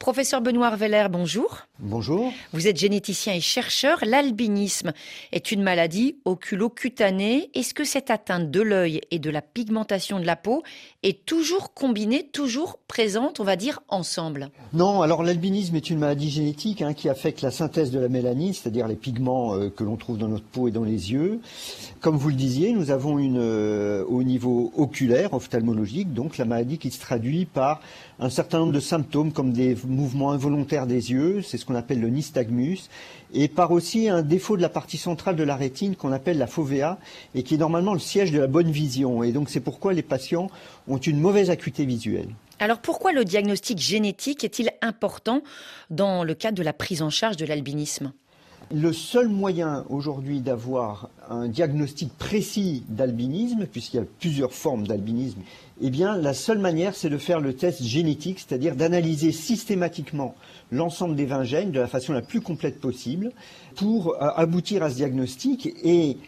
Professeur Benoît Veller, bonjour. Bonjour. Vous êtes généticien et chercheur. L'albinisme est une maladie oculo-cutanée. Est-ce que cette atteinte de l'œil et de la pigmentation de la peau est toujours combinée, toujours présente, on va dire, ensemble? Non, alors l'albinisme est une maladie génétique hein, qui affecte la synthèse de la mélanine, c'est-à-dire les pigments euh, que l'on trouve dans notre peau et dans les yeux. Comme vous le disiez, nous avons une, euh, au niveau oculaire, ophtalmologique, donc la maladie qui se traduit par un certain nombre de symptômes comme des mouvement involontaire des yeux, c'est ce qu'on appelle le nystagmus, et par aussi un défaut de la partie centrale de la rétine qu'on appelle la fovea, et qui est normalement le siège de la bonne vision. Et donc c'est pourquoi les patients ont une mauvaise acuité visuelle. Alors pourquoi le diagnostic génétique est-il important dans le cadre de la prise en charge de l'albinisme? Le seul moyen aujourd'hui d'avoir un diagnostic précis d'albinisme, puisqu'il y a plusieurs formes d'albinisme, eh bien, la seule manière, c'est de faire le test génétique, c'est-à-dire d'analyser systématiquement l'ensemble des 20 gènes de la façon la plus complète possible pour euh, aboutir à ce diagnostic. Et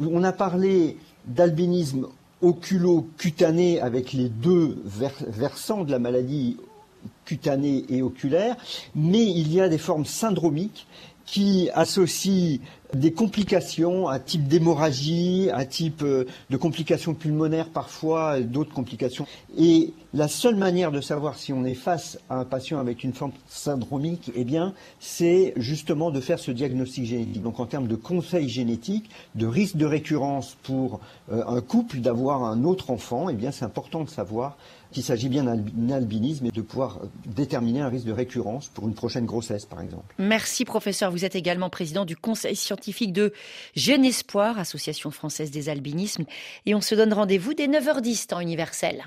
on a parlé d'albinisme oculo-cutané avec les deux versants de la maladie cutanée et oculaire, mais il y a des formes syndromiques qui associent des complications, un type d'hémorragie, un type euh, de complications pulmonaires parfois, d'autres complications. Et la seule manière de savoir si on est face à un patient avec une forme syndromique, eh bien, c'est justement de faire ce diagnostic génétique. Donc en termes de conseil génétique, de risque de récurrence pour euh, un couple d'avoir un autre enfant, eh bien, c'est important de savoir qu'il s'agit bien d'un albinisme et de pouvoir déterminer un risque de récurrence pour une prochaine grossesse, par exemple. Merci, professeur. Vous êtes également président du conseil scientifique de Jeune Espoir, Association française des albinismes. Et on se donne rendez-vous dès 9h10 temps universel.